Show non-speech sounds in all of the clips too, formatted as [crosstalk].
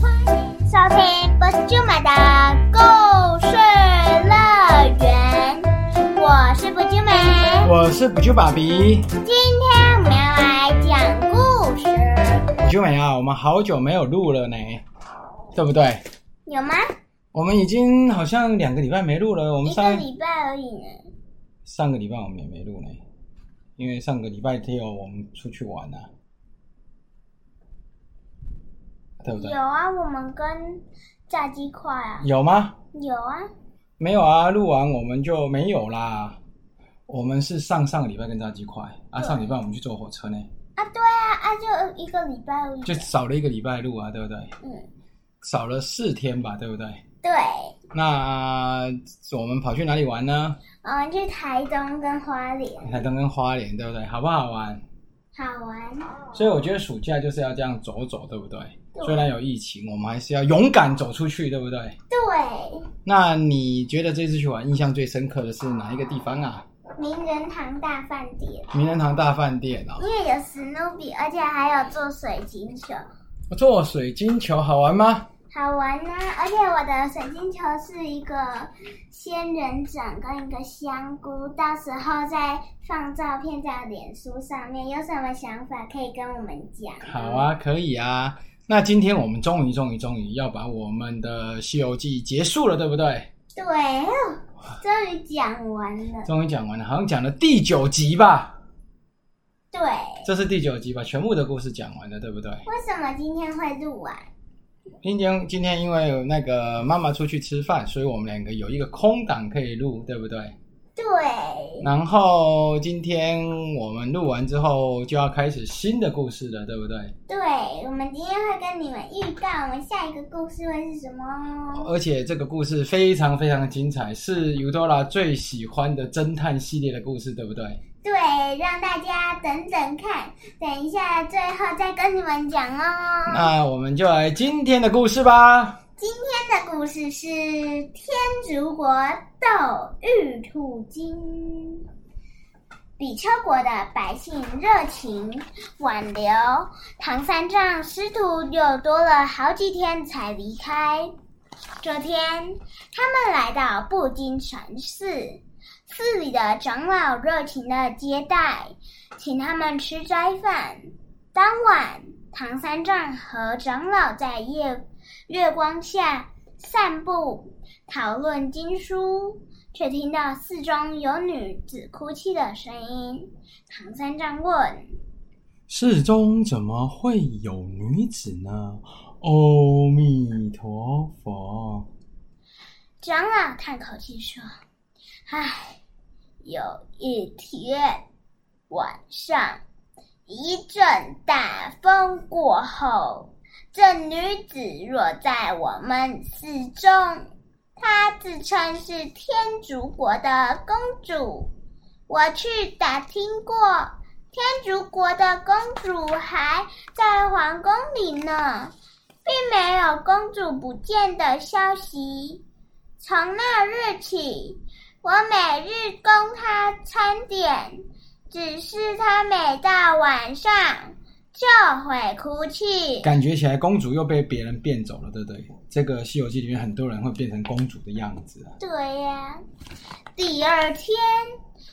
欢迎收听不就买的故事乐园，我是不就美。我是补救爸比。今天我们要来讲故事，补救美啊，我们好久没有录了呢，对不对？有吗？我们已经好像两个礼拜没录了。我们一个上礼拜而已呢。上个礼拜我们也没录呢，因为上个礼拜天我们出去玩啊，对不对有？啊，我们跟炸鸡块啊，有吗？有啊。没有啊，录完我们就没有啦。我们是上上个礼拜跟炸鸡块啊，对上礼拜我们去坐火车呢，啊，对啊，啊，就一个礼拜而已。就少了一个礼拜录啊，对不对？嗯，少了四天吧，对不对？对，那我们跑去哪里玩呢？我们去台东跟花莲，台东跟花莲，对不对？好不好玩？好玩。所以我觉得暑假就是要这样走走，对不对？对虽然有疫情，我们还是要勇敢走出去，对不对？对，那你觉得这次去玩印象最深刻的是哪一个地方啊？名人堂大饭店，名人堂大饭店哦因，为有史努比，而且还有做水晶球，做水晶球好玩吗？好玩啊、而且我的水晶球是一个仙人掌跟一个香菇，到时候再放照片在脸书上面。有什么想法可以跟我们讲？好，啊，可以啊。那今天我们终于、终于、终于要把我们的《西游记》结束了，对不对？对，哦终于讲完了。终于讲完了，好像讲了第九集吧？对，这是第九集吧？全部的故事讲完了，对不对？为什么今天会录完？今天今天因为那个妈妈出去吃饭，所以我们两个有一个空档可以录，对不对？对，然后今天我们录完之后就要开始新的故事了，对不对？对，我们今天会跟你们预告，我们下一个故事会是什么哦？而且这个故事非常非常的精彩，是 Udora 最喜欢的侦探系列的故事，对不对？对，让大家等等看，等一下最后再跟你们讲哦。那我们就来今天的故事吧。今天的故事是天竺国斗玉兔精。比丘国的百姓热情挽留，唐三藏师徒又多了好几天才离开。这天，他们来到布金禅寺，寺里的长老热情的接待，请他们吃斋饭。当晚，唐三藏和长老在夜月光下散步，讨论经书，却听到寺中有女子哭泣的声音。唐三藏问寺中怎么会有女子呢？阿弥陀佛。长老，叹口气说：“唉，有一天晚上，一阵大风过后，这女子若在我们寺中。她自称是天竺国的公主。我去打听过，天竺国的公主还在皇宫里呢，并没有公主不见的消息。从那日起，我每日供她餐点，只是她每到晚上就会哭泣。感觉起来公主又被别人变走了，对不对？这个《西游记》里面很多人会变成公主的样子啊。对呀、第二天，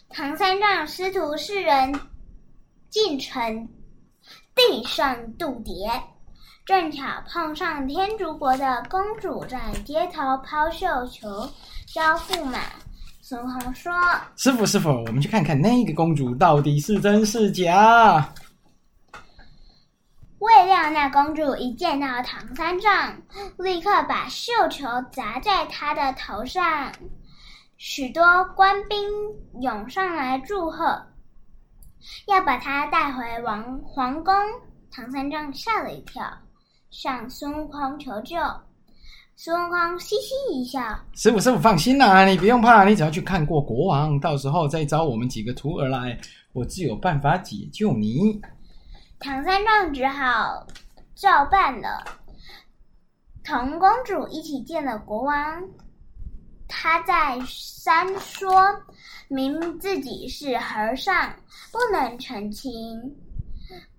唐三藏师徒四人进城地上渡劫，正巧碰上天竺国的公主在街头抛绣球交驸马。孙悟空说师傅，师傅，我们去看看那个公主到底是真是假。未料那公主一见到唐三藏，立刻把绣球砸在他的头上，许多官兵涌上来祝贺，要把他带回王皇宫。唐三藏吓了一跳，向孙悟空求救。孙悟空嘻嘻一笑，师傅，师傅放心啦，你不用怕，你只要去看过国王，到时候再招我们几个徒儿来，我自有办法解救你。唐三藏只好照办了，同公主一起见了国王。他再三说明自己是和尚，不能成亲。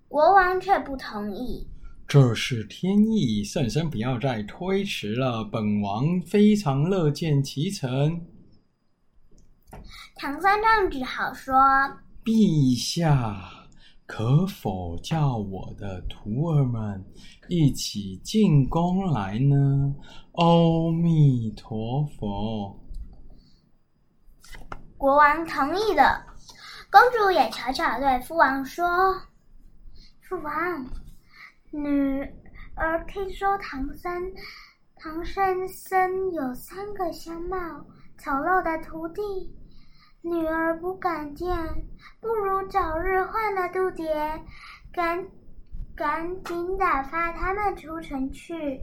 国王却不同意，这是天意，圣僧不要再推迟了，本王非常乐见其成。唐三藏只好说：“陛下，可否叫我的徒儿们一起进宫来呢？”阿弥陀佛。国王同意了，公主也悄悄对父王说：“父王。”女儿听说唐三唐僧僧有三个相貌丑陋的徒弟，女儿不敢见，不如早日换了度牒，赶赶紧打发他们出城去。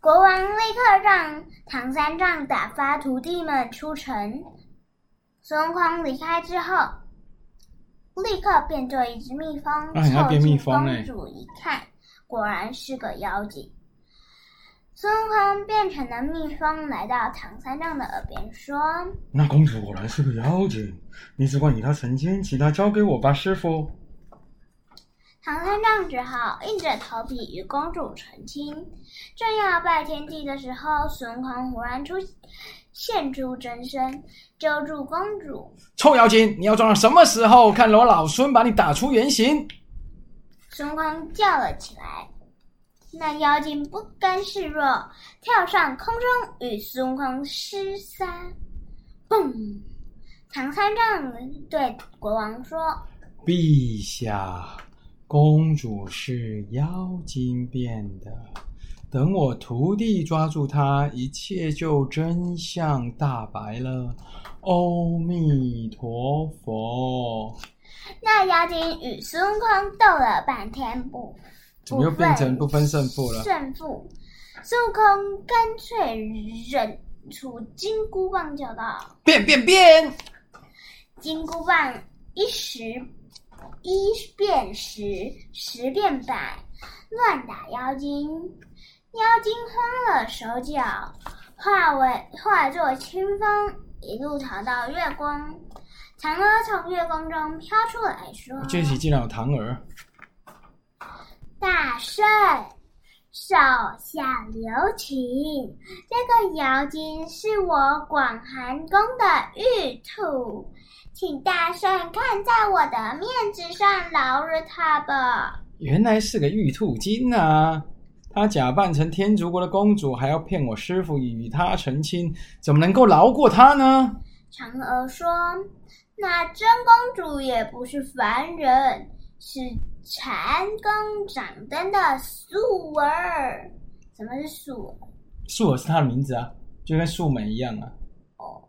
国王立刻让唐三藏打发徒弟们出城。孙悟空离开之后。立刻变作一只蜜蜂，凑近公主一看，果然是个妖精。孙悟空变成了蜜蜂，来到唐三藏的耳边说：“那公主果然是个妖精，你只管以她成亲，其他交给我吧，师傅。”唐三藏只好硬着头皮与公主成亲。正要拜天地的时候，孙悟空忽然出现出真身。揪住公主！臭妖精，你要装到什么时候？看我老孙把你打出原形！孙悟空叫了起来。那妖精不甘示弱，跳上空中与孙悟空厮杀。嘣！唐三藏对国王说：“陛下，公主是妖精变的。”等我徒弟抓住她，一切就真相大白了。阿弥陀佛。那妖精与孙悟空斗了半天，不，怎么又变成不分胜负了？胜负，孙悟空干脆忍出金箍棒，叫道：“变变变！”金箍棒一时一变十，十变百，乱打妖精。妖精慌了手脚，化为化作清风，一路逃到月宫。嫦娥从月宫中飘出来说：“这起竟然有嫦娥！”大圣，手下留情。这个妖精是我广寒宫的玉兔，请大圣看在我的面子上饶了他吧。原来是个玉兔精啊！他假扮成天竺国的公主，还要骗我师傅与他成亲，怎么能够饶过他呢？嫦娥说：“那真公主也不是凡人，是禅宫掌灯的素儿。什么是素儿？素儿是她的名字啊，就跟素梅一样啊。哦。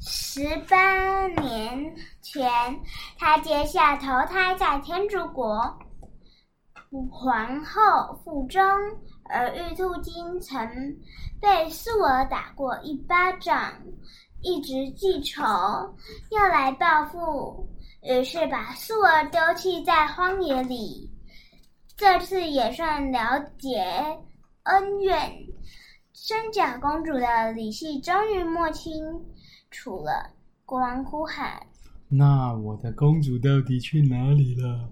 十八年前，他接下投胎在天竺国。皇后腹中，而玉兔精曾被素儿打过一巴掌，一直记仇，要来报复，于是把素儿丢弃在荒野里。这次也算了解恩怨，真假公主的李系终于摸清楚了。国王呼喊：“那我的公主到底去哪里了？”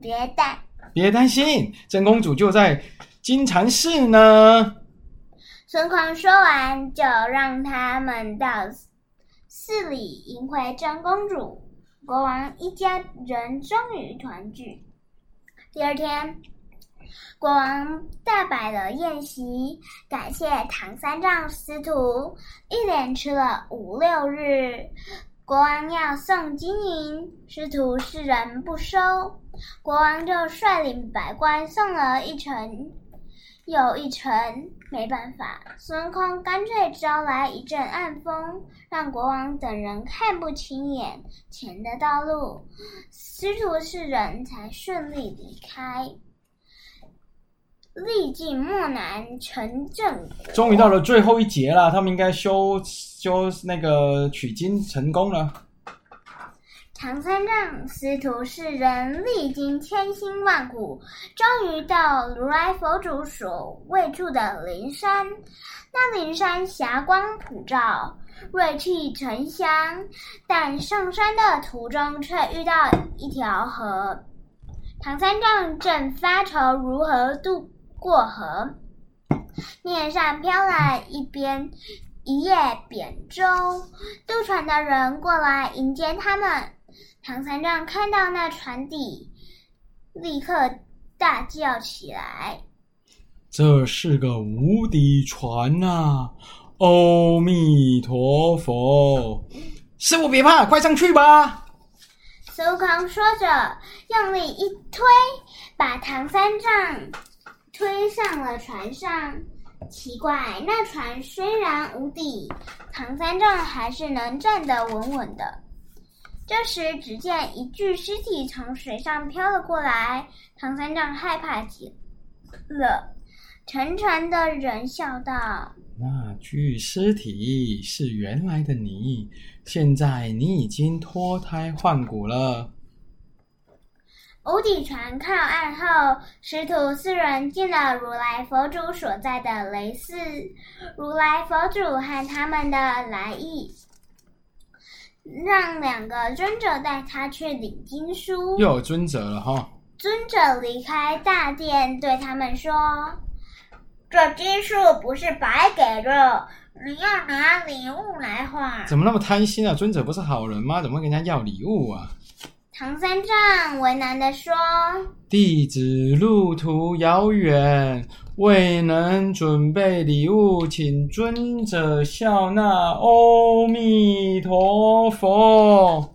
别担，别担心，真公主就在金蝉寺呢。孙悟空说完，就让他们到寺里迎回真公主。国王一家人终于团聚。第二天，国王大摆了宴席，感谢唐三藏师徒，一连吃了五六日。国王要送金银，师徒四人不收，国王就率领百官送了一程又一程。没办法，孙悟空干脆招来一阵暗风，让国王等人看不清眼前的道路，师徒四人才顺利离开。历尽漠难成正果，终于到了最后一节了。他们应该修修那个取经成功了。唐三藏师徒四人历经千辛万苦，终于到如来佛祖所位处的灵山。那灵山霞光普照，瑞气沉香，但上山的途中却遇到一条河。唐三藏正发愁如何渡过河，面上飘来一边一叶扁舟，渡船的人过来迎接他们。唐三藏看到那船底，立刻大叫起来。这是个无底船呐！阿弥陀佛，师傅别怕，快上去吧！孙悟空说着，用力一推，把唐三藏推上了船上。奇怪，那船虽然无底，唐三藏还是能站得稳稳的。这时，只见一具尸体从水上飘了过来，唐三藏害怕极了。沉船的人笑道：“那具尸体是原来的你，现在你已经脱胎换骨了。”无底船靠岸后，师徒四人进了如来佛祖所在的雷寺。如来佛祖和他们的来意，让两个尊者带他去领经书。又有尊者了哈！尊者离开大殿，对他们说。这经书不是白给的，你要拿礼物来换。怎么那么贪心啊？尊者不是好人吗？怎么会跟人家要礼物啊？唐三藏为难的说：“弟子路途遥远，未能准备礼物，请尊者笑纳。阿弥陀佛。”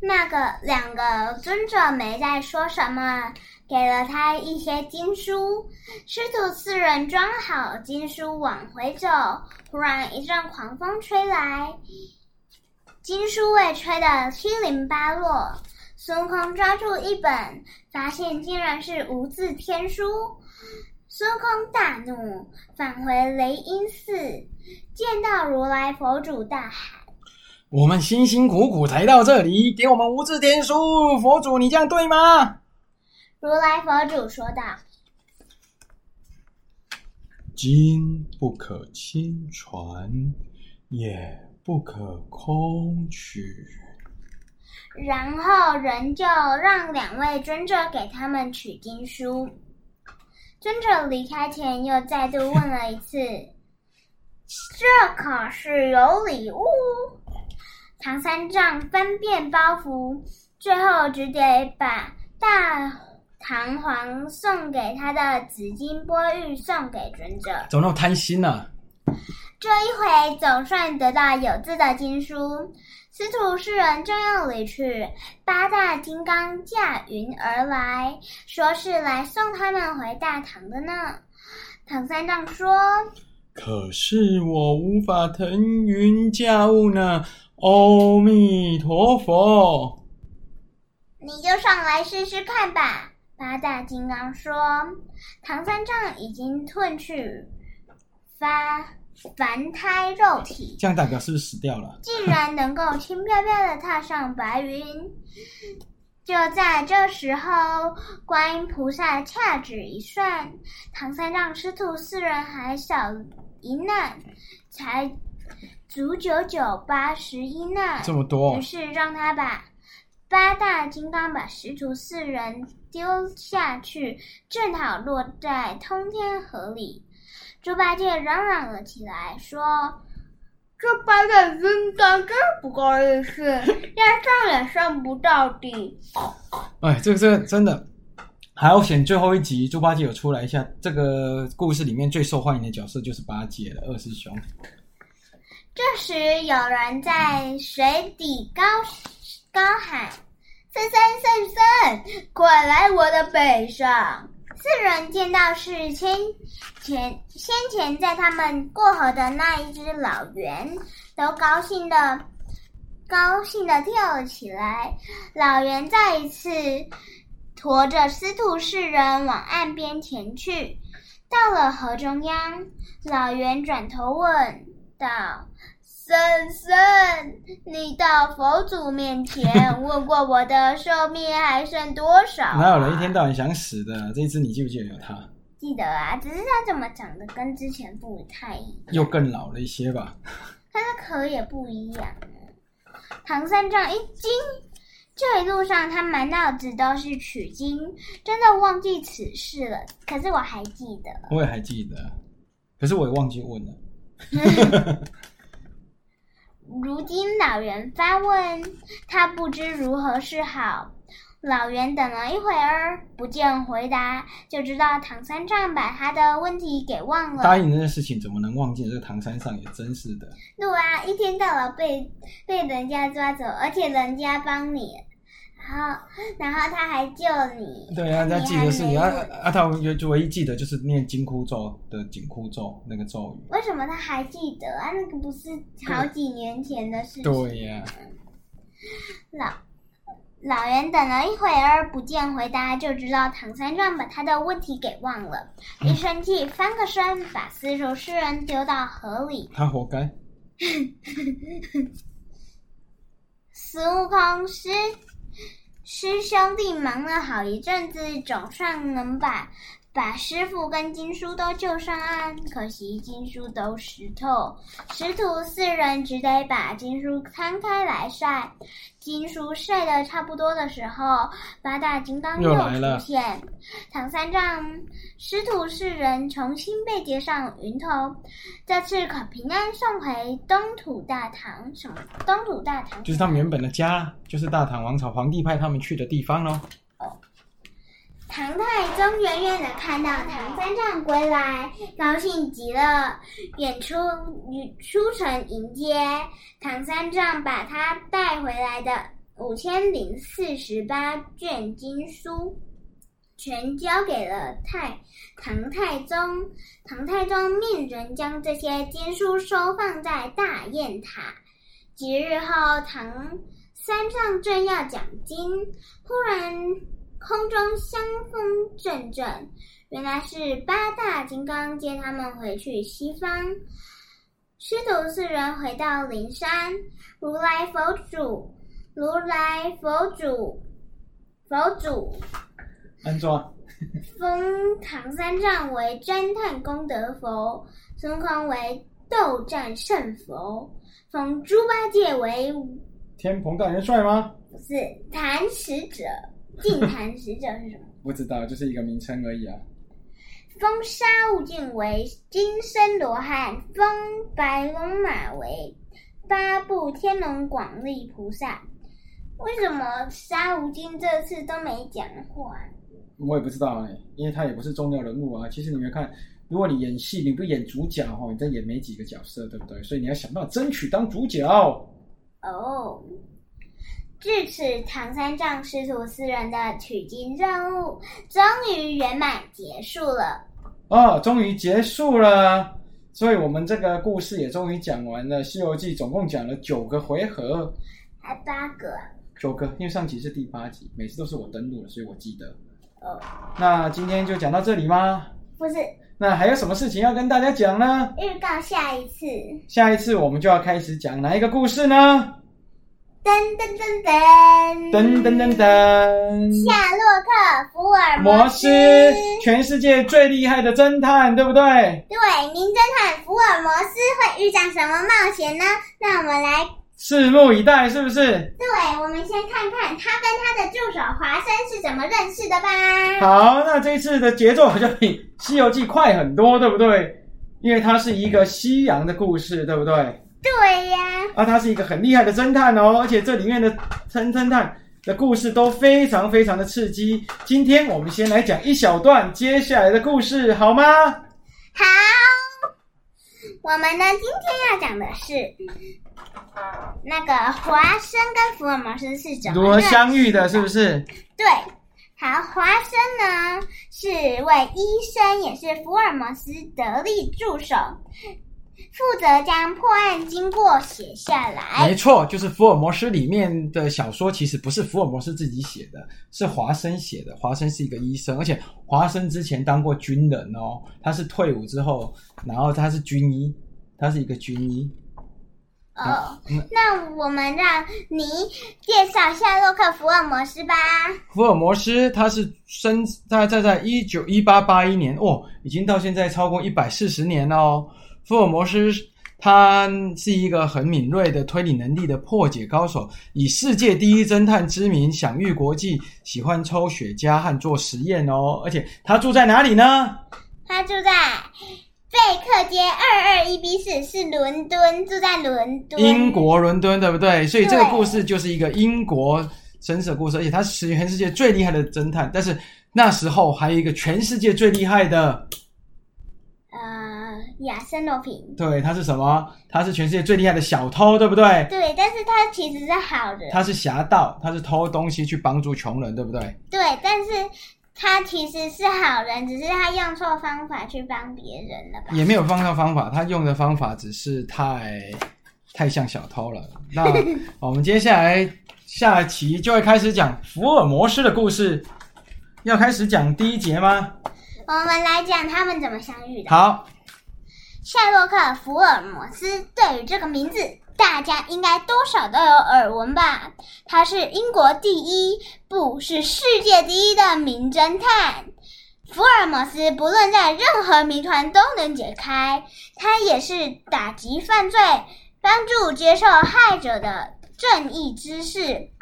那个两个尊者没再说什么。给了他一些经书，师徒四人装好经书往回走。忽然一阵狂风吹来，经书被吹得七零八落。孙悟空抓住一本，发现竟然是无字天书。孙悟空大怒，返回雷音寺，见到如来佛祖，大喊：“我们辛辛苦苦才到这里，给我们无字天书，佛祖，你这样对吗？”如来佛祖说道：“经不可轻传，也不可空取。”然后人就让两位尊者给他们取经书。尊者离开前又再度问了一次：“这可是有礼物？”唐三藏分辨包袱，最后只得把大。唐皇送给他的紫金钵玉送给尊者，怎么那么贪心呢？这一回总算得到有字的经书。师徒四人正要离去，八大金刚驾云而来，说是来送他们回大唐的呢。唐三藏说：“可是我无法腾云驾雾呢。”阿弥陀佛，你就上来试试看吧。八大金刚说：“唐三藏已经褪去发凡胎肉体，这样代表是不是死掉了？竟然能够轻飘飘的踏上白云。就在这时候，观音菩萨掐指一算，唐三藏师徒四人还少一难，才足九九八十一难，这么多。于是让他把八大金刚把师徒四人。”丢下去，正好落在通天河里。猪八戒嚷嚷了起来，说：“这八大金刚真不够意思，[laughs] 要上也上不到底。”哎，这个这个真的，还要选最后一集，猪八戒有出来一下。这个故事里面最受欢迎的角色就是八戒了，二师兄。这时，有人在水底高高喊。三三三三，快来我的背上！四人见到是先前先前在他们过河的那一只老猿，都高兴的高兴的跳了起来。老猿再一次驮着师徒四人往岸边前去。到了河中央，老猿转头问道。僧僧，你到佛祖面前问过我的寿命还剩多少？哪有人一天到晚想死的？这一次你记不记得有他？记得啊，只是他怎么长得跟之前不太一样，又更老了一些吧？它的壳也不一样。唐三藏一惊，这一路上他满脑子都是取经，真的忘记此事了。可是我还记得，我也还记得，可是我也忘记问了。如今老人发问，他不知如何是好。老袁等了一会儿，不见回答，就知道唐三藏把他的问题给忘了。答应的事情怎么能忘记？这个唐三藏也真是的。对啊，一天到晚被被人家抓走，而且人家帮你，[laughs] 然后然后他还救你。对啊，他记得是你啊啊啊！他唯唯一记得就是念紧箍咒的紧箍咒那个咒语。为什么他还记得啊？那个不是好几年前的事情。对呀、老老人等了一会儿不见回答，就知道唐三藏把他的问题给忘了。一生气，翻个身，把丝绸诗人丢到河里。他活该。[laughs] 孙悟空师师兄弟忙了好一阵子，总算能把把师傅跟经书都救上岸。可惜经书都湿透，师徒四人只得把经书摊开来晒。经书晒得差不多的时候，八大金刚又出现。唐三藏师徒四人重新被接上云头，这次可平安送回东土大唐。什么东土大唐？就是他们原本的家，就是大唐王朝皇帝派他们去的地方喽。唐太宗远远的看到唐三藏归来，高兴极了，远出与出城迎接。唐三藏把他带回来的五千零四十八卷经书，全交给了太唐太宗。唐太宗命人将这些经书收放在大雁塔。几日后，唐三藏正要讲经，忽然。空中香风阵阵，原来是八大金刚接他们回去西方。师徒四人回到灵山，如来佛祖，如来佛祖，佛祖安装 [laughs] 封唐三藏为侦探功德佛，孙悟空为斗战胜佛，封猪八戒为天蓬大元帅吗？不是弹使者。净坛使者是什么？[laughs] 不知道，就是一个名称而已啊。封沙悟净为金身罗汉，封白龙马为八部天龙广力菩萨。为什么沙悟净这次都没讲话？我也不知道哎、因为他也不是重要人物啊。其实你们看，如果你演戏，你不演主角哈，你再演没几个角色，对不对？所以你要想办法争取当主角。哦。至此，唐三藏师徒四人的取经任务终于圆满结束了。哦，终于结束了，所以我们这个故事也终于讲完了。《西游记》总共讲了九个回合，还八个，九个，因为上集是第八集，每次都是我登录的，所以我记得。哦，那今天就讲到这里吗？不是，那还有什么事情要跟大家讲呢？预告下一次。下一次我们就要开始讲哪一个故事呢？噔噔噔噔噔噔噔噔！夏洛克福尔摩斯，全世界最厉害的侦探，对不对？对，名侦探福尔摩斯会遇上什么冒险呢？让我们来拭目以待，是不是？对，我们先看看他跟他的助手华生是怎么认识的吧。好，那这一次的节奏好像比《西游记》快很多，对不对？因为它是一个西洋的故事，对不对？对呀。啊，他是一个很厉害的侦探哦，而且这里面的侦侦探的故事都非常非常的刺激。今天我们先来讲一小段接下来的故事，好吗？好，我们呢今天要讲的是那个华生跟福尔摩斯是怎么相遇的，是不是？对，好，华生呢是位医生，也是福尔摩斯得力助手，负责将破案经过写下来没。错，就是福尔摩斯里面的小说，其实不是福尔摩斯自己写的，是华生写的。华生是一个医生，而且华生之前当过军人哦，他是退伍之后，然后他是军医，他是一个军医。哦嗯，那我们让你介绍夏洛克·福尔摩斯吧。福尔摩斯他是生在在在一九一八八一年哦，已经到现在超过一百四十年了哦。福尔摩斯他是一个很敏锐的推理能力的破解高手，以世界第一侦探之名享誉国际，喜欢抽雪茄和做实验哦。而且他住在哪里呢？他住在贝克街二二一 B 四，是伦敦，住在伦敦。英国伦敦，对不对？所以这个故事就是一个英国绅士的故事，而且他是全世界最厉害的侦探。但是那时候还有一个全世界最厉害的，呃，亚森罗平。对，他是什么？他是全世界最厉害的小偷，对不对？对，但是他其实是好人。他是侠盗，他是偷东西去帮助穷人，对不对？对，但是他其实是好人，只是他用错方法去帮别人了吧？也没有方向方法，他用的方法只是太太像小偷了。那 [laughs] 我们接下来下期就会开始讲福尔摩斯的故事，要开始讲第一节吗？我们来讲他们怎么相遇的。好，夏洛克·福尔摩斯对于这个名字，大家应该多少都有耳闻吧？他是英国第一，不是世界第一的名侦探。福尔摩斯不论在任何谜团都能解开，他也是打击犯罪、帮助接受害者的正义之士。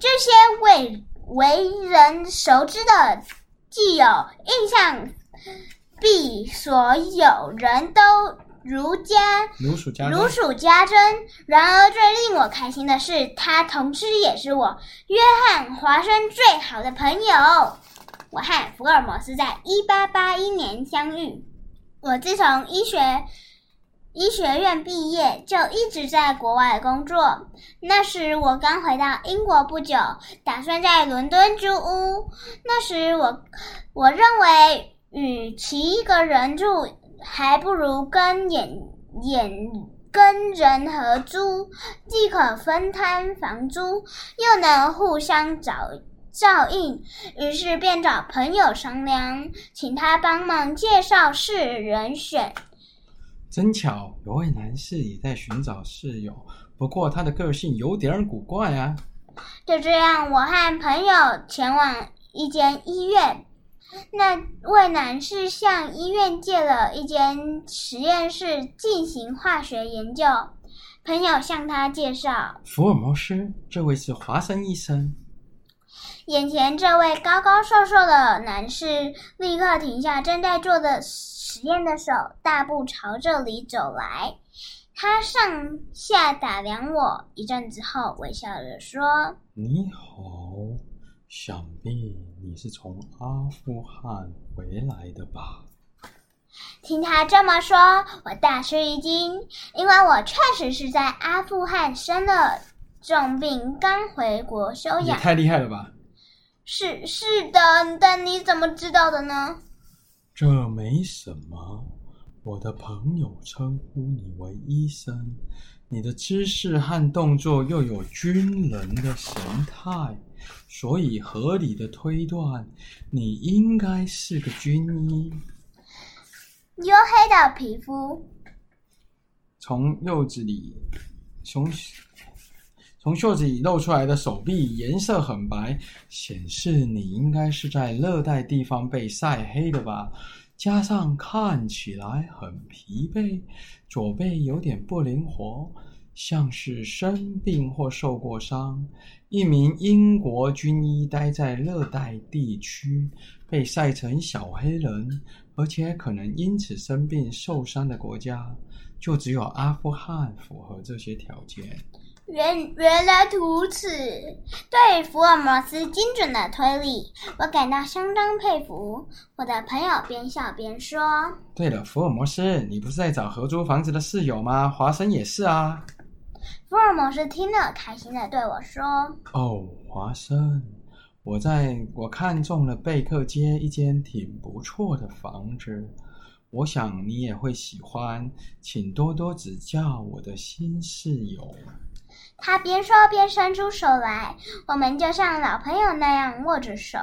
这些为为人熟知的既有印象，必所有人都如家如数家珍如数家珍。然而，最令我开心的是，他同时也是我约翰·华生最好的朋友。我和福尔摩斯在一八八一年相遇。我自从医学医学院毕业，就一直在国外工作。那时我刚回到英国不久，打算在伦敦租屋。那时我我认为，与其一个人住，还不如跟眼眼跟人合租，既可分摊房租，又能互相照照应。于是便找朋友商量，请他帮忙介绍室人选。真巧，有位男士也在寻找室友，不过他的个性有点古怪啊。就这样，我和朋友前往一间医院。那位男士向医院借了一间实验室进行化学研究。朋友向他介绍，福尔摩斯，这位是华生医生。眼前这位高高瘦瘦的男士立刻停下正在做的实验的手，大步朝这里走来。他上下打量我一阵子后，微笑着说你好，想必你是从阿富汗回来的吧？：“听他这么说，我大吃一惊，因为我确实是在阿富汗生了重病，刚回国休养。也太厉害了吧！是是的，但你怎么知道的呢？这没什么，我的朋友称呼你为医生，你的姿势和动作又有军人的神态，所以合理的推断，你应该是个军医。黝黑的皮肤，从柚子里，从从袖子里露出来的手臂颜色很白，显示你应该是在热带地方被晒黑的吧。加上看起来很疲惫，左背有点不灵活，像是生病或受过伤。一名英国军医待在热带地区，被晒成小黑人，而且可能因此生病受伤的国家，就只有阿富汗符合这些条件。原原来如此。对福尔摩斯精准的推理，我感到相当佩服。我的朋友边笑边说对了，福尔摩斯，你不是在找合租房子的室友吗？华生也是啊。：“福尔摩斯听了，开心的对我说。”哦，华生，我在我看中了贝克街一间挺不错的房子，我想你也会喜欢，请多多指教我的新室友。他边说边伸出手来，我们就像老朋友那样握着手。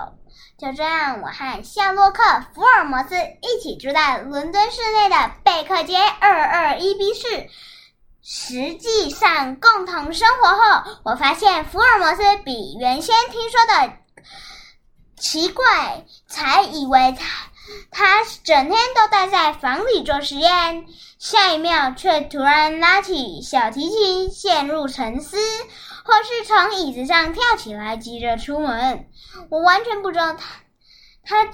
就这样，我和夏洛克·福尔摩斯一起住在伦敦市内的贝克街二二一 B 室。实际上，共同生活后，我发现福尔摩斯比原先听说的奇怪，才以为他他整天都待在房里做实验，下一秒却突然拉起小提琴，陷入沉思，或是从椅子上跳起来，急着出门。我完全不知道他他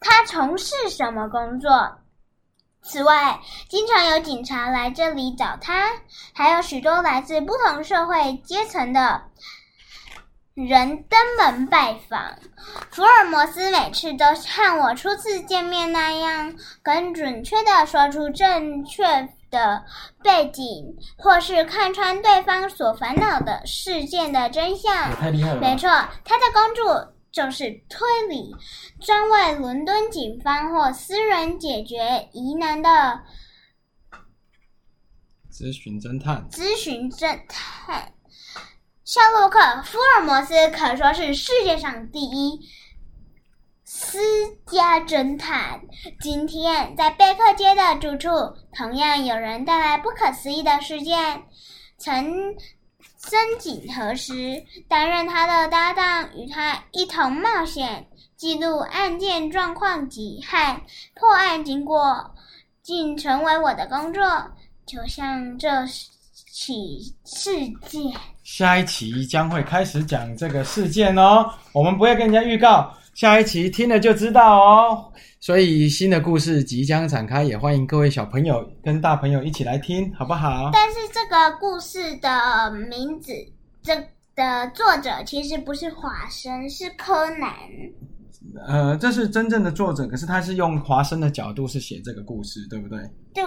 他从事什么工作。此外，经常有警察来这里找他，还有许多来自不同社会阶层的。人登门拜访，福尔摩斯每次都像我初次见面那样，很准确的说出正确的背景，或是看穿对方所烦恼的事件的真相。太厉害了！没错，他的工作就是推理，专为伦敦警方或私人解决疑难的咨询侦探。咨询侦探。夏洛克·福尔摩斯可说是世界上第一私家侦探。今天在贝克街的住处，同样有人带来不可思议的事件。曾曾几何时，担任他的搭档，与他一同冒险，记录案件状况及和破案经过，竟成为我的工作。就像这起事件。下一期将会开始讲这个事件哦，我们不会跟人家预告，下一期听了就知道哦。所以新的故事即将展开，也欢迎各位小朋友跟大朋友一起来听，好不好？但是这个故事的名字，这的作者其实不是华生，是柯南。呃，这是真正的作者，可是他是用华生的角度是写这个故事，对不对？对。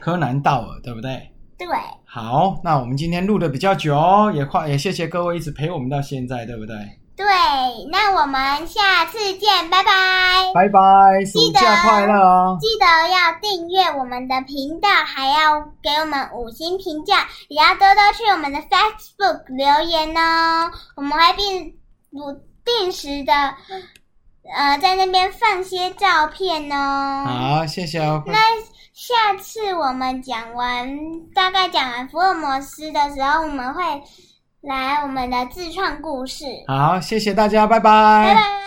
柯南道尔，对不对？对，好，那我们今天录的比较久，也快也谢谢各位一直陪我们到现在，对不对？对，那我们下次见，拜拜，拜拜，暑假快乐哦！记得要订阅我们的频道，还要给我们五星评价，也要多多去我们的 Facebook 留言哦，我们会定不定时的呃在那边放些照片哦。好，谢谢哦。那。下次我们讲完，大概讲完福尔摩斯的时候，我们会来我们的自创故事。好，谢谢大家，拜拜。拜拜。